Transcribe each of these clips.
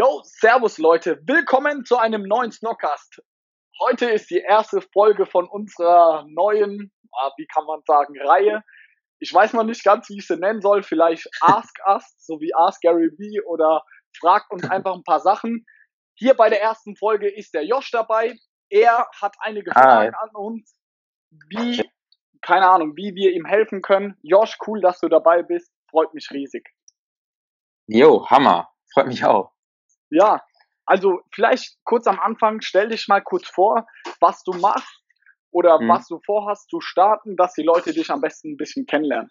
Yo, Servus Leute, willkommen zu einem neuen Snockcast. Heute ist die erste Folge von unserer neuen, ah, wie kann man sagen, Reihe. Ich weiß noch nicht ganz, wie ich sie nennen soll. Vielleicht Ask Us, so wie Ask Gary V oder fragt uns einfach ein paar Sachen. Hier bei der ersten Folge ist der Josh dabei. Er hat einige Fragen Hi. an uns, wie, keine Ahnung, wie wir ihm helfen können. Josh, cool, dass du dabei bist. Freut mich riesig. Jo, Hammer. Freut mich auch. Ja, also vielleicht kurz am Anfang, stell dich mal kurz vor, was du machst oder hm. was du vorhast zu starten, dass die Leute dich am besten ein bisschen kennenlernen.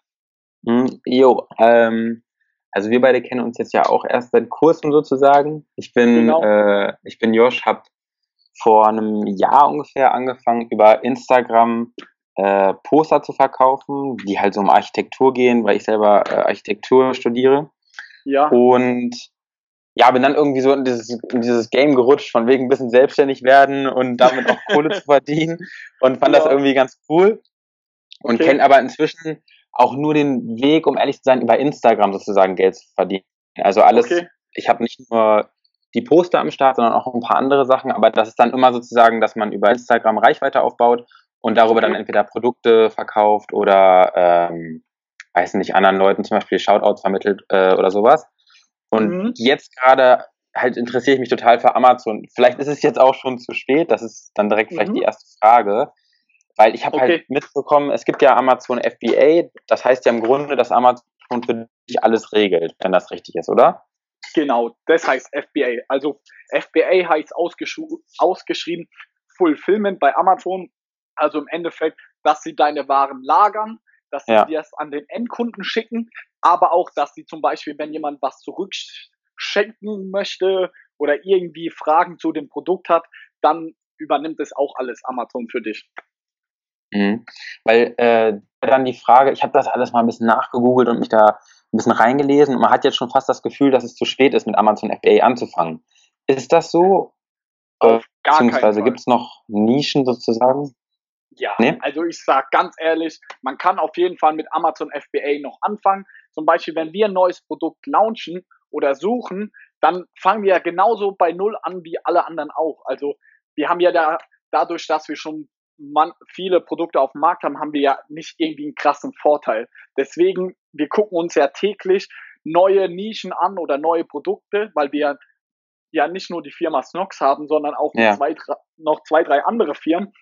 Hm, jo, ähm, also wir beide kennen uns jetzt ja auch erst seit kurzem sozusagen. Ich bin, genau. äh, ich bin Josh, habe vor einem Jahr ungefähr angefangen, über Instagram äh, Poster zu verkaufen, die halt so um Architektur gehen, weil ich selber äh, Architektur studiere. Ja. Und ja, bin dann irgendwie so in dieses, in dieses Game gerutscht, von wegen ein bisschen selbstständig werden und damit auch Kohle zu verdienen und fand ja. das irgendwie ganz cool und okay. kenne aber inzwischen auch nur den Weg, um ehrlich zu sein, über Instagram sozusagen Geld zu verdienen. Also alles, okay. ich habe nicht nur die Poster am Start, sondern auch ein paar andere Sachen, aber das ist dann immer sozusagen, dass man über Instagram Reichweite aufbaut und darüber dann entweder Produkte verkauft oder ähm, weiß nicht, anderen Leuten zum Beispiel Shoutouts vermittelt äh, oder sowas. Und mhm. jetzt gerade halt interessiere ich mich total für Amazon. Vielleicht ist es jetzt auch schon zu spät, das ist dann direkt vielleicht mhm. die erste Frage. Weil ich habe halt okay. halt mitbekommen, es gibt ja Amazon FBA, das heißt ja im Grunde, dass Amazon für dich alles regelt, wenn das richtig ist, oder? Genau, das heißt FBA. Also FBA heißt ausgesch ausgeschrieben Fulfillment bei Amazon. Also im Endeffekt, dass sie deine Waren lagern, dass sie ja. es an den Endkunden schicken, aber auch, dass sie zum Beispiel, wenn jemand was zurückschenken möchte oder irgendwie Fragen zu dem Produkt hat, dann übernimmt es auch alles Amazon für dich. Mhm. Weil äh, dann die Frage, ich habe das alles mal ein bisschen nachgegoogelt und mich da ein bisschen reingelesen und man hat jetzt schon fast das Gefühl, dass es zu spät ist, mit Amazon FBA anzufangen. Ist das so? Auf gar Beziehungsweise gibt es noch Nischen sozusagen? Ja, nee? also ich sag ganz ehrlich, man kann auf jeden Fall mit Amazon FBA noch anfangen. Zum Beispiel, wenn wir ein neues Produkt launchen oder suchen, dann fangen wir ja genauso bei Null an wie alle anderen auch. Also wir haben ja da, dadurch, dass wir schon man, viele Produkte auf dem Markt haben, haben wir ja nicht irgendwie einen krassen Vorteil. Deswegen, wir gucken uns ja täglich neue Nischen an oder neue Produkte, weil wir ja nicht nur die Firma Snox haben, sondern auch ja. zwei, noch zwei, drei andere Firmen.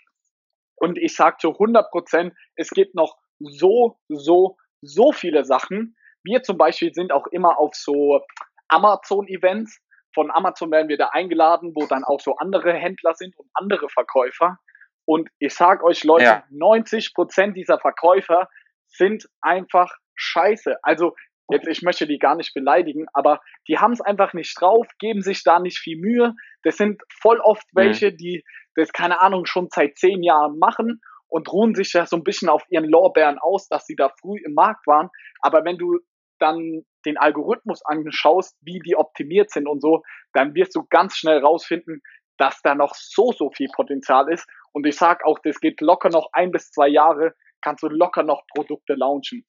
Und ich sage zu 100 Prozent, es gibt noch so, so, so viele Sachen. Wir zum Beispiel sind auch immer auf so Amazon-Events. Von Amazon werden wir da eingeladen, wo dann auch so andere Händler sind und andere Verkäufer. Und ich sag euch, Leute, ja. 90 Prozent dieser Verkäufer sind einfach scheiße. Also jetzt, ich möchte die gar nicht beleidigen, aber die haben es einfach nicht drauf, geben sich da nicht viel Mühe. Das sind voll oft mhm. welche, die das, keine Ahnung, schon seit zehn Jahren machen und ruhen sich ja so ein bisschen auf ihren Lorbeeren aus, dass sie da früh im Markt waren. Aber wenn du dann den Algorithmus anschaust, wie die optimiert sind und so, dann wirst du ganz schnell rausfinden, dass da noch so, so viel Potenzial ist. Und ich sag auch, das geht locker noch ein bis zwei Jahre, kannst du locker noch Produkte launchen.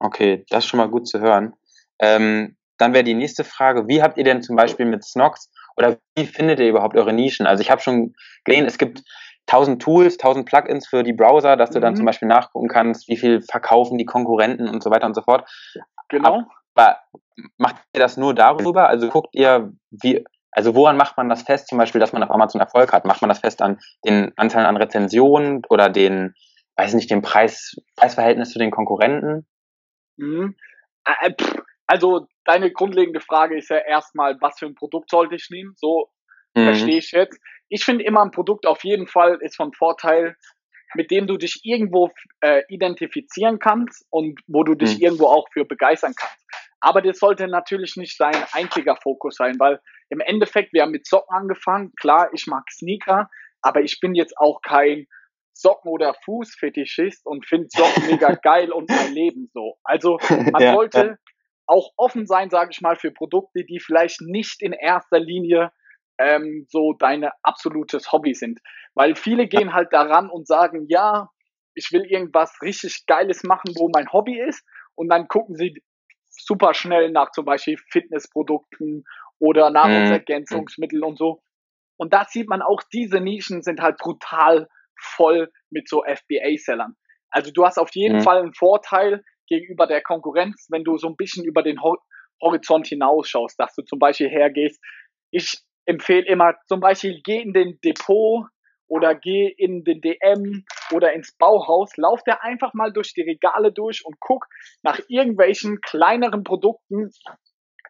Okay, das ist schon mal gut zu hören. Ähm, dann wäre die nächste Frage, wie habt ihr denn zum Beispiel mit Snox oder wie findet ihr überhaupt eure Nischen? Also ich habe schon gesehen, es gibt tausend Tools, tausend Plugins für die Browser, dass du mhm. dann zum Beispiel nachgucken kannst, wie viel verkaufen die Konkurrenten und so weiter und so fort. Genau. Aber macht ihr das nur darüber? Also guckt ihr, wie, also woran macht man das fest, zum Beispiel, dass man auf Amazon Erfolg hat? Macht man das fest an den Anzahl an Rezensionen oder den, weiß nicht, dem Preis, Preisverhältnis zu den Konkurrenten? Mhm. Äh, also deine grundlegende Frage ist ja erstmal, was für ein Produkt sollte ich nehmen? So mhm. verstehe ich jetzt. Ich finde immer ein Produkt auf jeden Fall ist von Vorteil, mit dem du dich irgendwo äh, identifizieren kannst und wo du dich mhm. irgendwo auch für begeistern kannst. Aber das sollte natürlich nicht dein einziger Fokus sein, weil im Endeffekt, wir haben mit Socken angefangen. Klar, ich mag Sneaker, aber ich bin jetzt auch kein Socken- oder Fußfetischist und finde Socken mega geil und mein Leben so. Also man ja, sollte ja. Auch offen sein, sage ich mal, für Produkte, die vielleicht nicht in erster Linie ähm, so deine absolutes Hobby sind. Weil viele gehen halt daran und sagen, ja, ich will irgendwas richtig Geiles machen, wo mein Hobby ist. Und dann gucken sie super schnell nach zum Beispiel Fitnessprodukten oder Nahrungsergänzungsmittel mhm. und so. Und da sieht man auch, diese Nischen sind halt brutal voll mit so FBA-Sellern. Also du hast auf jeden mhm. Fall einen Vorteil gegenüber der Konkurrenz, wenn du so ein bisschen über den Horizont hinausschaust, dass du zum Beispiel hergehst. Ich empfehle immer zum Beispiel, geh in den Depot oder geh in den DM oder ins Bauhaus, lauf da einfach mal durch die Regale durch und guck nach irgendwelchen kleineren Produkten,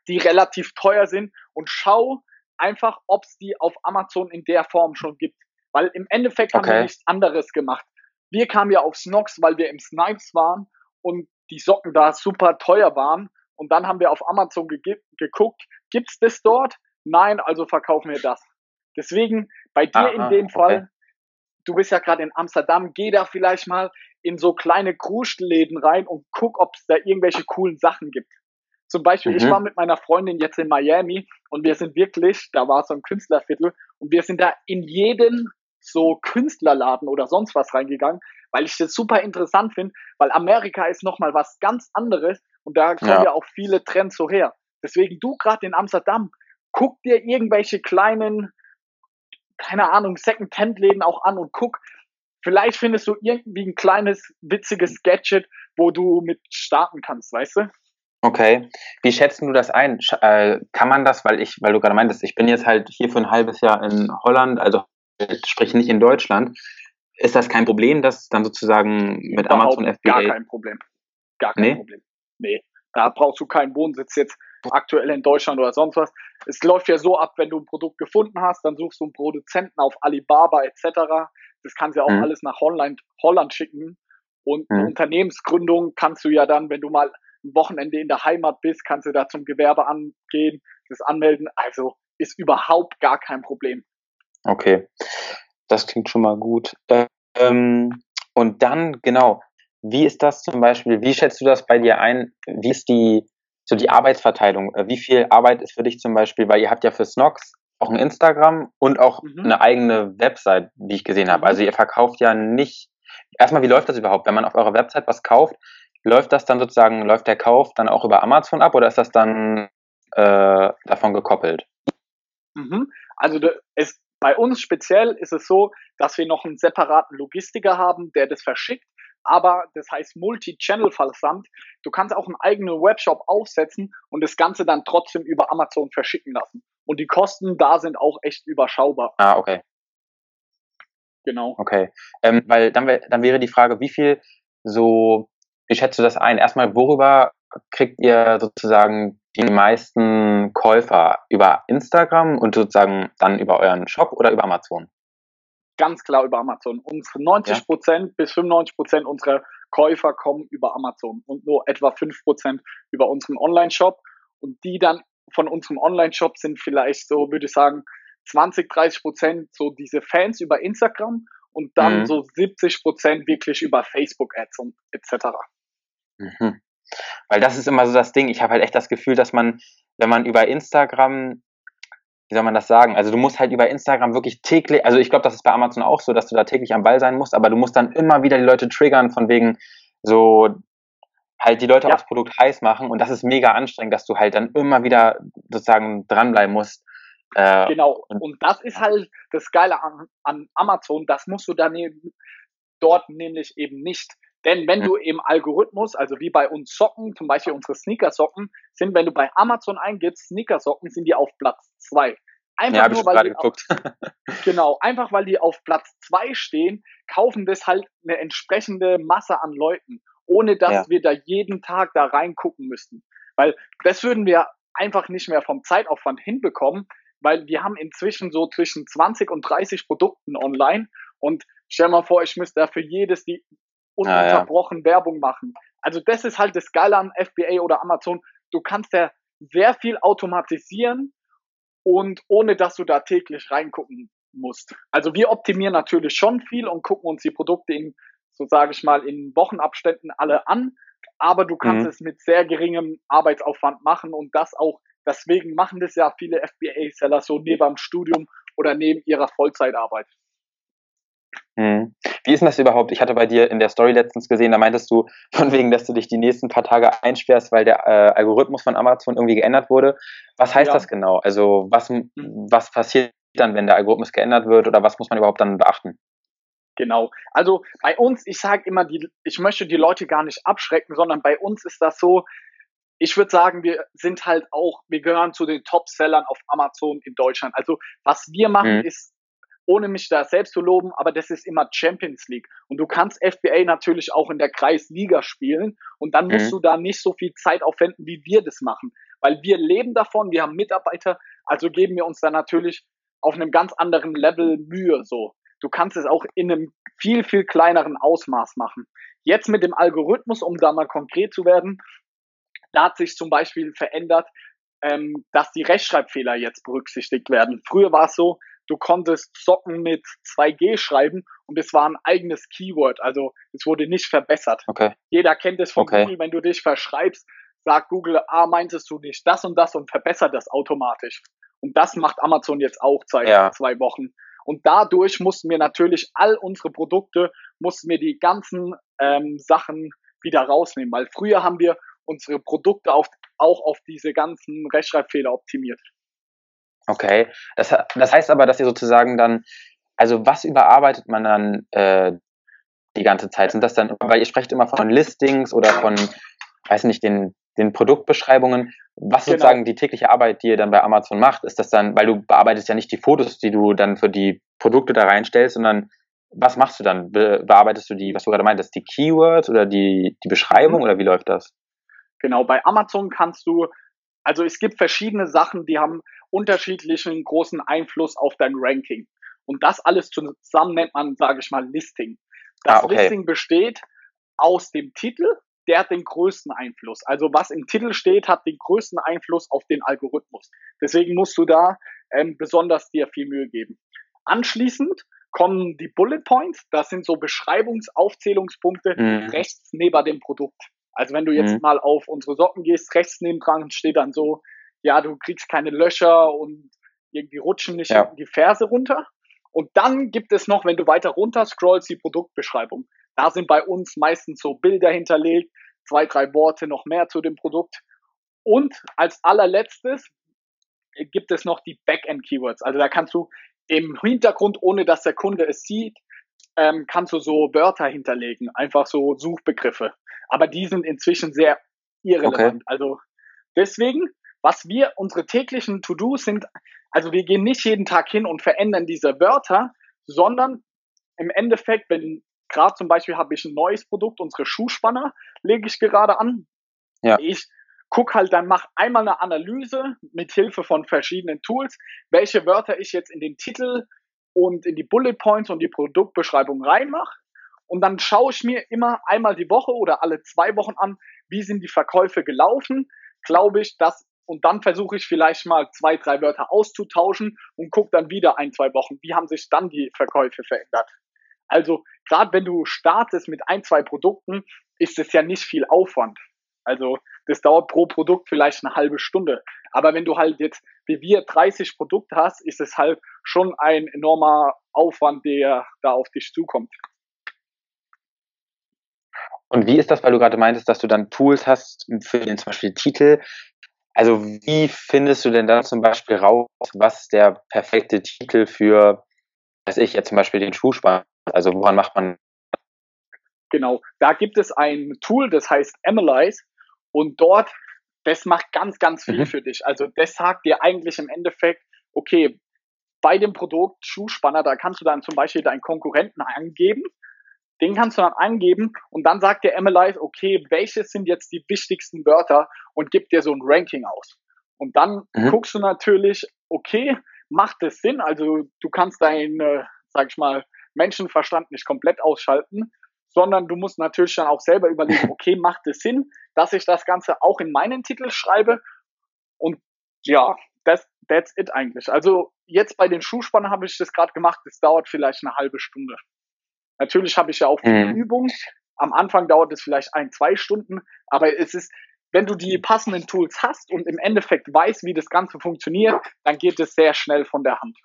die relativ teuer sind und schau einfach, ob es die auf Amazon in der Form schon gibt. Weil im Endeffekt okay. haben wir nichts anderes gemacht. Wir kamen ja auf Snox, weil wir im Snipes waren und die Socken da super teuer waren. Und dann haben wir auf Amazon ge geguckt, gibt's das dort? Nein, also verkaufen wir das. Deswegen bei dir Aha, in dem Fall, okay. du bist ja gerade in Amsterdam, geh da vielleicht mal in so kleine Kruschläden rein und guck, ob es da irgendwelche coolen Sachen gibt. Zum Beispiel, mhm. ich war mit meiner Freundin jetzt in Miami und wir sind wirklich, da war so ein Künstlerviertel und wir sind da in jeden so Künstlerladen oder sonst was reingegangen, weil ich das super interessant finde, weil Amerika ist nochmal was ganz anderes und da kommen ja. ja auch viele Trends so her. Deswegen du gerade in Amsterdam, guck dir irgendwelche kleinen, keine Ahnung, Second-Hand-Läden auch an und guck, vielleicht findest du irgendwie ein kleines, witziges Gadget, wo du mit starten kannst, weißt du? Okay. Wie schätzen du das ein? Äh, kann man das, weil ich, weil du gerade meintest, ich bin jetzt halt hier für ein halbes Jahr in Holland, also sprich nicht in Deutschland. Ist das kein Problem, dass dann sozusagen mit Überhaupt Amazon FBA? Gar kein Problem. Gar kein nee? Problem. Nee. Da brauchst du keinen Wohnsitz jetzt aktuell in Deutschland oder sonst was. Es läuft ja so ab, wenn du ein Produkt gefunden hast, dann suchst du einen Produzenten auf Alibaba etc. Das kannst du ja auch mhm. alles nach Holland, Holland schicken. Und mhm. Unternehmensgründung kannst du ja dann, wenn du mal ein Wochenende in der Heimat bist, kannst du da zum Gewerbe angehen, das anmelden. Also ist überhaupt gar kein Problem. Okay, das klingt schon mal gut. Ähm, und dann, genau, wie ist das zum Beispiel, wie schätzt du das bei dir ein? Wie ist die, so die Arbeitsverteilung? Äh, wie viel Arbeit ist für dich zum Beispiel, weil ihr habt ja für Snox auch ein Instagram und auch mhm. eine eigene Website, wie ich gesehen habe. Mhm. Also ihr verkauft ja nicht, erstmal, wie läuft das überhaupt? Wenn man auf eurer Website was kauft, läuft das dann sozusagen, läuft der Kauf dann auch über Amazon ab oder ist das dann äh, davon gekoppelt? Mhm. Also es, bei uns speziell ist es so, dass wir noch einen separaten Logistiker haben, der das verschickt. Aber das heißt Multi-Channel-Versand. Du kannst auch einen eigenen Webshop aufsetzen und das Ganze dann trotzdem über Amazon verschicken lassen. Und die Kosten da sind auch echt überschaubar. Ah, okay. Genau. Okay. Ähm, weil dann, dann wäre die Frage, wie viel so, wie schätzt du das ein? Erstmal, worüber kriegt ihr sozusagen die meisten Käufer über Instagram und sozusagen dann über euren Shop oder über Amazon? Ganz klar über Amazon. Unsere 90 Prozent ja. bis 95 Prozent unserer Käufer kommen über Amazon und nur etwa 5 Prozent über unseren Online-Shop. Und die dann von unserem Online-Shop sind vielleicht so, würde ich sagen, 20, 30 Prozent so diese Fans über Instagram und dann mhm. so 70 Prozent wirklich über Facebook-Ads und etc. Mhm. Weil das ist immer so das Ding. Ich habe halt echt das Gefühl, dass man, wenn man über Instagram, wie soll man das sagen? Also du musst halt über Instagram wirklich täglich, also ich glaube, das ist bei Amazon auch so, dass du da täglich am Ball sein musst, aber du musst dann immer wieder die Leute triggern von wegen so halt die Leute ja. aufs Produkt heiß machen und das ist mega anstrengend, dass du halt dann immer wieder sozusagen dranbleiben musst. Äh, genau, und, das ist halt das Geile an, an Amazon, das musst du dann eben dort nämlich eben nicht. Denn wenn du im Algorithmus, also wie bei uns Socken, zum Beispiel unsere Sneakersocken, sind, wenn du bei Amazon eingibst, Sneakersocken, sind die auf Platz zwei. Einfach ja, nur, weil die geguckt. Auf, genau, einfach weil die auf Platz zwei stehen, kaufen das halt eine entsprechende Masse an Leuten, ohne dass ja. wir da jeden Tag da reingucken müssten. Weil das würden wir einfach nicht mehr vom Zeitaufwand hinbekommen, weil wir haben inzwischen so zwischen 20 und 30 Produkten online und stell mal vor, ich müsste da für jedes die ununterbrochen ah, ja. Werbung machen. Also das ist halt das Geile an FBA oder Amazon. Du kannst ja sehr viel automatisieren und ohne dass du da täglich reingucken musst. Also wir optimieren natürlich schon viel und gucken uns die Produkte in, so sage ich mal, in Wochenabständen alle an. Aber du kannst mhm. es mit sehr geringem Arbeitsaufwand machen und das auch, deswegen machen das ja viele FBA-Seller so neben dem Studium oder neben ihrer Vollzeitarbeit. Hm. Wie ist denn das überhaupt? Ich hatte bei dir in der Story letztens gesehen, da meintest du von wegen, dass du dich die nächsten paar Tage einsperrst, weil der äh, Algorithmus von Amazon irgendwie geändert wurde. Was heißt ja. das genau? Also was, hm. was passiert dann, wenn der Algorithmus geändert wird oder was muss man überhaupt dann beachten? Genau. Also bei uns, ich sage immer, die, ich möchte die Leute gar nicht abschrecken, sondern bei uns ist das so, ich würde sagen, wir sind halt auch, wir gehören zu den Top-Sellern auf Amazon in Deutschland. Also was wir machen, mhm. ist ohne mich da selbst zu loben, aber das ist immer Champions League. Und du kannst FBA natürlich auch in der Kreisliga spielen und dann musst mhm. du da nicht so viel Zeit aufwenden, wie wir das machen. Weil wir leben davon, wir haben Mitarbeiter, also geben wir uns da natürlich auf einem ganz anderen Level Mühe, so. Du kannst es auch in einem viel, viel kleineren Ausmaß machen. Jetzt mit dem Algorithmus, um da mal konkret zu werden, da hat sich zum Beispiel verändert, ähm, dass die Rechtschreibfehler jetzt berücksichtigt werden. Früher war es so, du konntest Socken mit 2G schreiben und es war ein eigenes Keyword, also es wurde nicht verbessert. Okay. Jeder kennt es von okay. Google, wenn du dich verschreibst, sagt Google, ah, meintest du nicht das und das und verbessert das automatisch. Und das macht Amazon jetzt auch seit ja. zwei Wochen. Und dadurch mussten wir natürlich all unsere Produkte, mussten wir die ganzen ähm, Sachen wieder rausnehmen, weil früher haben wir unsere Produkte auf, auch auf diese ganzen Rechtschreibfehler optimiert. Okay, das, das heißt aber, dass ihr sozusagen dann, also was überarbeitet man dann äh, die ganze Zeit? Sind das dann, weil ihr sprecht immer von Listings oder von, weiß nicht, den, den Produktbeschreibungen. Was genau. sozusagen die tägliche Arbeit, die ihr dann bei Amazon macht, ist das dann, weil du bearbeitest ja nicht die Fotos, die du dann für die Produkte da reinstellst, sondern was machst du dann? Be bearbeitest du die, was du gerade meintest, die Keywords oder die, die Beschreibung mhm. oder wie läuft das? Genau, bei Amazon kannst du, also es gibt verschiedene Sachen, die haben unterschiedlichen großen Einfluss auf dein Ranking. Und das alles zusammen nennt man, sage ich mal, Listing. Das ah, okay. Listing besteht aus dem Titel, der hat den größten Einfluss. Also was im Titel steht, hat den größten Einfluss auf den Algorithmus. Deswegen musst du da ähm, besonders dir viel Mühe geben. Anschließend kommen die Bullet Points, das sind so Beschreibungsaufzählungspunkte mhm. rechts neben dem Produkt. Also wenn du jetzt mhm. mal auf unsere Socken gehst, rechts neben dran steht dann so ja, du kriegst keine Löcher und irgendwie rutschen nicht ja. die Ferse runter. Und dann gibt es noch, wenn du weiter runter scrollst, die Produktbeschreibung. Da sind bei uns meistens so Bilder hinterlegt, zwei, drei Worte noch mehr zu dem Produkt. Und als allerletztes gibt es noch die Backend-Keywords. Also da kannst du im Hintergrund, ohne dass der Kunde es sieht, ähm, kannst du so Wörter hinterlegen, einfach so Suchbegriffe. Aber die sind inzwischen sehr irrelevant. Okay. Also deswegen was wir, unsere täglichen To-Dos sind, also wir gehen nicht jeden Tag hin und verändern diese Wörter, sondern im Endeffekt, wenn gerade zum Beispiel habe ich ein neues Produkt, unsere Schuhspanner lege ich gerade an. Ja. Ich guck halt dann, mach einmal eine Analyse mit Hilfe von verschiedenen Tools, welche Wörter ich jetzt in den Titel und in die Bullet Points und die Produktbeschreibung reinmache. Und dann schaue ich mir immer einmal die Woche oder alle zwei Wochen an, wie sind die Verkäufe gelaufen. Glaube ich, dass und dann versuche ich vielleicht mal zwei, drei Wörter auszutauschen und gucke dann wieder ein, zwei Wochen, wie haben sich dann die Verkäufe verändert. Also gerade wenn du startest mit ein, zwei Produkten, ist es ja nicht viel Aufwand. Also das dauert pro Produkt vielleicht eine halbe Stunde. Aber wenn du halt jetzt wie wir 30 Produkte hast, ist es halt schon ein enormer Aufwand, der da auf dich zukommt. Und wie ist das, weil du gerade meintest, dass du dann Tools hast für den zum Beispiel Titel? Also wie findest du denn dann zum Beispiel raus, was der perfekte Titel für, weiß ich, jetzt zum Beispiel den Schuhspann, also woran macht man? Genau, da gibt es ein Tool, das heißt Analyze und dort, das macht ganz, ganz viel mhm. für dich. Also das sagt dir eigentlich im Endeffekt, okay, bei dem Produkt Schuhspanner, da kannst du dann zum Beispiel deinen Konkurrenten angeben den kannst du dann angeben und dann sagt der MLI, okay, welche sind jetzt die wichtigsten Wörter und gibt dir so ein Ranking aus. Und dann mhm. guckst du natürlich, okay, macht es Sinn? Also du kannst deinen, äh, sag ich mal, Menschenverstand nicht komplett ausschalten, sondern du musst natürlich dann auch selber überlegen, okay, macht es Sinn, dass ich das Ganze auch in meinen Titel schreibe? Und ja, das, that's it eigentlich. Also jetzt bei den Schuhspannen habe ich das gerade gemacht, das dauert vielleicht eine halbe Stunde. Natürlich habe ich ja auch viel mhm. Übung. Am Anfang dauert es vielleicht ein, zwei Stunden, aber es ist, wenn du die passenden Tools hast und im Endeffekt weißt, wie das Ganze funktioniert, dann geht es sehr schnell von der Hand.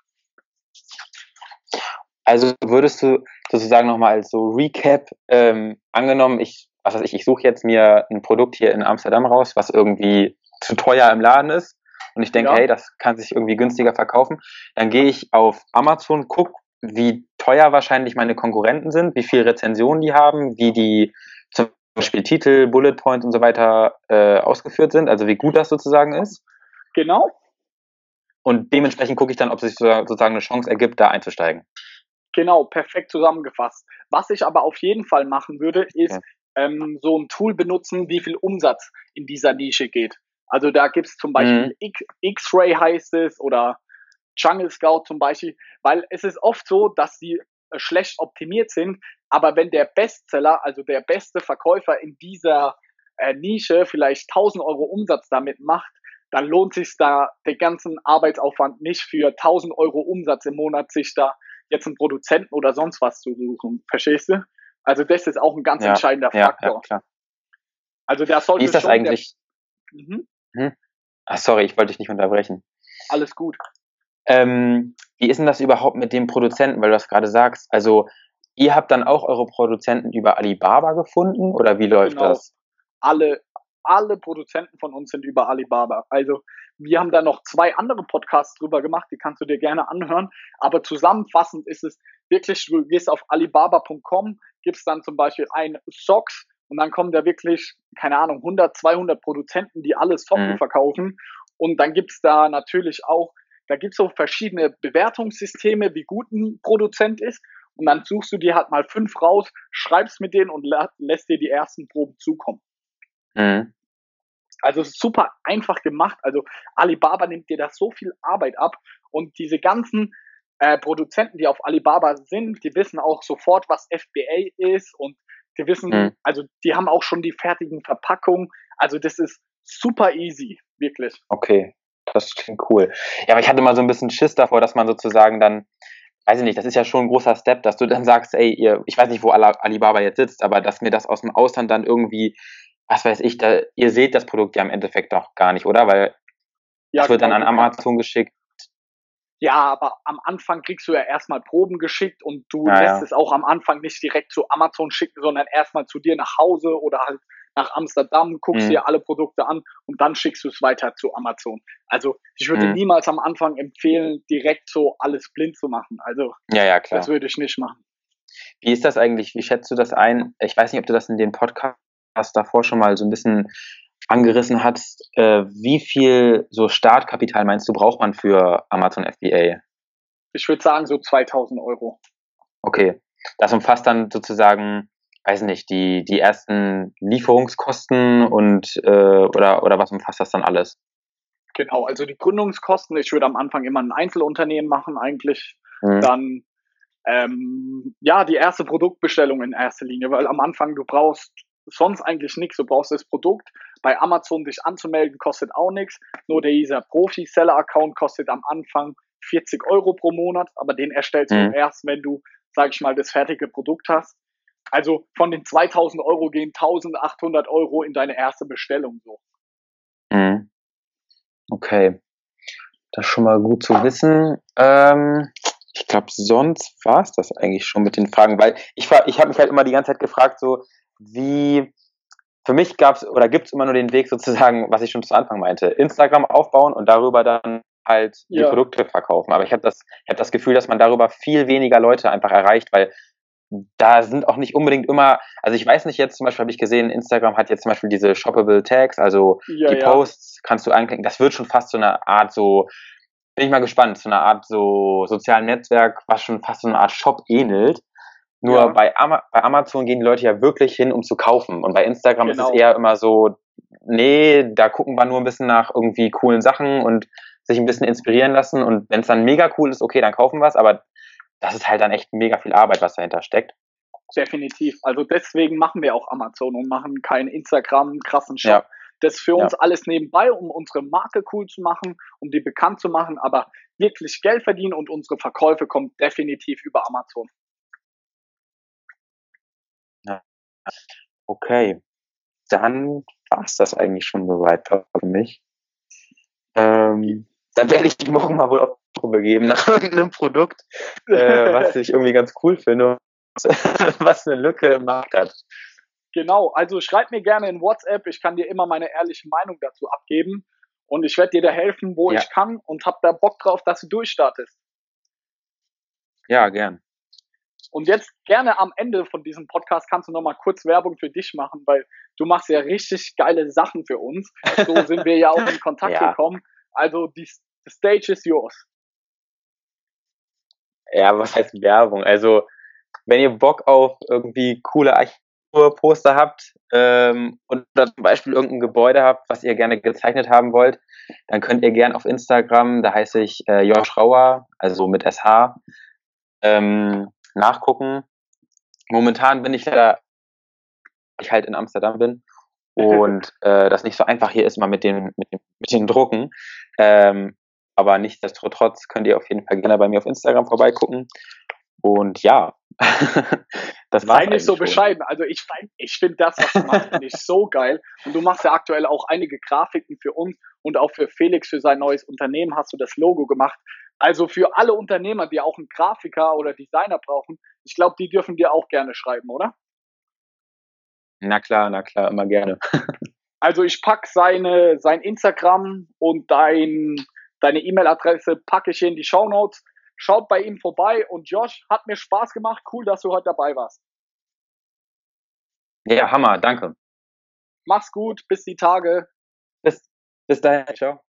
Also würdest du sozusagen nochmal als so Recap, ähm, angenommen, ich, was weiß ich, ich suche jetzt mir ein Produkt hier in Amsterdam raus, was irgendwie zu teuer im Laden ist und ich denke, ja. hey, das kann sich irgendwie günstiger verkaufen, dann gehe ich auf Amazon, guck, wie teuer wahrscheinlich meine Konkurrenten sind, wie viel Rezensionen die haben, wie die zum Beispiel Titel, Bullet Points und so weiter äh, ausgeführt sind, also wie gut das sozusagen ist. Genau. Und dementsprechend gucke ich dann, ob sich sozusagen eine Chance ergibt, da einzusteigen. Genau, perfekt zusammengefasst. Was ich aber auf jeden Fall machen würde, ist okay. ähm, so ein Tool benutzen, wie viel Umsatz in dieser Nische geht. Also da gibt es zum Beispiel mhm. X-Ray heißt es oder Jungle Scout zum Beispiel, weil es ist oft so, dass sie äh, schlecht optimiert sind, aber wenn der Bestseller, also der beste Verkäufer in dieser äh, Nische vielleicht 1000 Euro Umsatz damit macht, dann lohnt sich da den ganzen Arbeitsaufwand nicht für 1000 Euro Umsatz im Monat sich da jetzt einen Produzenten oder sonst was zu suchen. Verstehst du? Also das ist auch ein ganz ja, entscheidender Faktor. Ja, ja, also da sollte Wie ist das eigentlich? Der, mhm. hm? Ach, sorry, ich wollte dich nicht unterbrechen. Alles gut. Ähm, wie ist denn das überhaupt mit dem Produzenten, weil du das gerade sagst? Also ihr habt dann auch eure Produzenten über Alibaba gefunden oder wie läuft genau. das? Alle, alle Produzenten von uns sind über Alibaba. Also wir haben da noch zwei andere Podcasts drüber gemacht, die kannst du dir gerne anhören. Aber zusammenfassend ist es wirklich, du gehst auf alibaba.com, gibst dann zum Beispiel ein Socks und dann kommen da wirklich, keine Ahnung, 100, 200 Produzenten, die alle Socken mhm. verkaufen. Und dann gibt's da natürlich auch, da gibt's so verschiedene Bewertungssysteme, wie gut ein Produzent ist. Und dann suchst du dir halt mal fünf raus, schreibst mit denen und lässt dir die ersten Proben zukommen. Mhm. Also es super einfach gemacht. Also Alibaba nimmt dir da so viel Arbeit ab und diese ganzen äh, Produzenten, die auf Alibaba sind, die wissen auch sofort, was FBA ist und die wissen, mhm. also die haben auch schon die fertigen Verpackungen. Also das ist super easy, wirklich. Okay, das klingt cool. Ja, aber ich hatte mal so ein bisschen Schiss davor, dass man sozusagen dann, weiß ich nicht, das ist ja schon ein großer Step, dass du dann sagst, ey, ihr, ich weiß nicht, wo Alibaba jetzt sitzt, aber dass mir das aus dem Ausland dann irgendwie was weiß ich, da, ihr seht das Produkt ja im Endeffekt doch gar nicht, oder? Weil ja, es wird genau, dann an Amazon geschickt. Ja, aber am Anfang kriegst du ja erstmal Proben geschickt und du ja, lässt ja. es auch am Anfang nicht direkt zu Amazon schicken, sondern erstmal zu dir nach Hause oder halt nach Amsterdam, guckst mhm. dir alle Produkte an und dann schickst du es weiter zu Amazon. Also ich würde mhm. niemals am Anfang empfehlen, direkt so alles blind zu machen. Also ja, ja, klar. das würde ich nicht machen. Wie ist das eigentlich? Wie schätzt du das ein? Ich weiß nicht, ob du das in den Podcast davor schon mal so ein bisschen angerissen hast, äh, wie viel so Startkapital meinst du, braucht man für Amazon FBA? Ich würde sagen so 2000 Euro. Okay, das umfasst dann sozusagen, weiß nicht, die, die ersten Lieferungskosten und äh, oder, oder was umfasst das dann alles? Genau, also die Gründungskosten, ich würde am Anfang immer ein Einzelunternehmen machen eigentlich. Mhm. Dann ähm, ja, die erste Produktbestellung in erster Linie, weil am Anfang du brauchst sonst eigentlich nichts. Du brauchst das Produkt. Bei Amazon dich anzumelden kostet auch nichts. Nur dieser Profi-Seller-Account kostet am Anfang 40 Euro pro Monat, aber den erstellst mhm. du erst, wenn du, sag ich mal, das fertige Produkt hast. Also von den 2000 Euro gehen 1800 Euro in deine erste Bestellung so. Mhm. Okay. Das ist schon mal gut zu wissen. Ähm, ich glaube, sonst war es das eigentlich schon mit den Fragen, weil ich, ich habe mich halt immer die ganze Zeit gefragt, so, wie für mich gab es oder gibt es immer nur den Weg sozusagen, was ich schon zu Anfang meinte, Instagram aufbauen und darüber dann halt die ja. Produkte verkaufen. Aber ich habe das, ich hab das Gefühl, dass man darüber viel weniger Leute einfach erreicht, weil da sind auch nicht unbedingt immer, also ich weiß nicht jetzt zum Beispiel, habe ich gesehen, Instagram hat jetzt zum Beispiel diese Shoppable Tags, also ja, die ja. Posts kannst du anklicken. Das wird schon fast so eine Art so, bin ich mal gespannt, so eine Art so sozialen Netzwerk, was schon fast so eine Art Shop ähnelt. Nur ja. bei, Ama bei Amazon gehen die Leute ja wirklich hin, um zu kaufen. Und bei Instagram genau. ist es genau. eher immer so, nee, da gucken wir nur ein bisschen nach irgendwie coolen Sachen und sich ein bisschen inspirieren lassen. Und wenn es dann mega cool ist, okay, dann kaufen wir es. Aber das ist halt dann echt mega viel Arbeit, was dahinter steckt. Definitiv. Also deswegen machen wir auch Amazon und machen keinen Instagram krassen Shop. Ja. Das ist für uns ja. alles nebenbei, um unsere Marke cool zu machen, um die bekannt zu machen. Aber wirklich Geld verdienen und unsere Verkäufe kommen definitiv über Amazon. Okay, dann war es das eigentlich schon soweit für mich. Ähm, dann werde ich morgen mal wohl auf Suche begeben nach irgendeinem Produkt, äh, was ich irgendwie ganz cool finde, was eine Lücke im Markt hat. Genau, also schreib mir gerne in WhatsApp, ich kann dir immer meine ehrliche Meinung dazu abgeben und ich werde dir da helfen, wo ja. ich kann und hab da Bock drauf, dass du durchstartest. Ja, gern. Und jetzt gerne am Ende von diesem Podcast kannst du nochmal kurz Werbung für dich machen, weil du machst ja richtig geile Sachen für uns. So sind wir ja auch in Kontakt ja. gekommen. Also die, the stage is yours. Ja, was heißt Werbung? Also wenn ihr Bock auf irgendwie coole Architekturposter habt ähm, und zum Beispiel irgendein Gebäude habt, was ihr gerne gezeichnet haben wollt, dann könnt ihr gerne auf Instagram, da heiße ich äh, Josh Rauer, also mit SH, ähm, nachgucken. Momentan bin ich leider, ich halt in Amsterdam bin und äh, das nicht so einfach hier ist, mal mit den, mit den, mit den Drucken. Ähm, aber nichtsdestotrotz könnt ihr auf jeden Fall gerne bei mir auf Instagram vorbeigucken. Und ja, das war nicht so schon. bescheiden. Also ich, ich finde das, was du machst, finde ich so geil. Und du machst ja aktuell auch einige Grafiken für uns und auch für Felix für sein neues Unternehmen hast du das Logo gemacht. Also für alle Unternehmer, die auch einen Grafiker oder Designer brauchen, ich glaube, die dürfen dir auch gerne schreiben, oder? Na klar, na klar, immer gerne. also ich packe seine, sein Instagram und dein, deine E-Mail-Adresse packe ich in die Show Notes. Schaut bei ihm vorbei und Josh, hat mir Spaß gemacht. Cool, dass du heute dabei warst. Ja, Hammer, danke. Mach's gut, bis die Tage. Bis, bis dahin, ciao.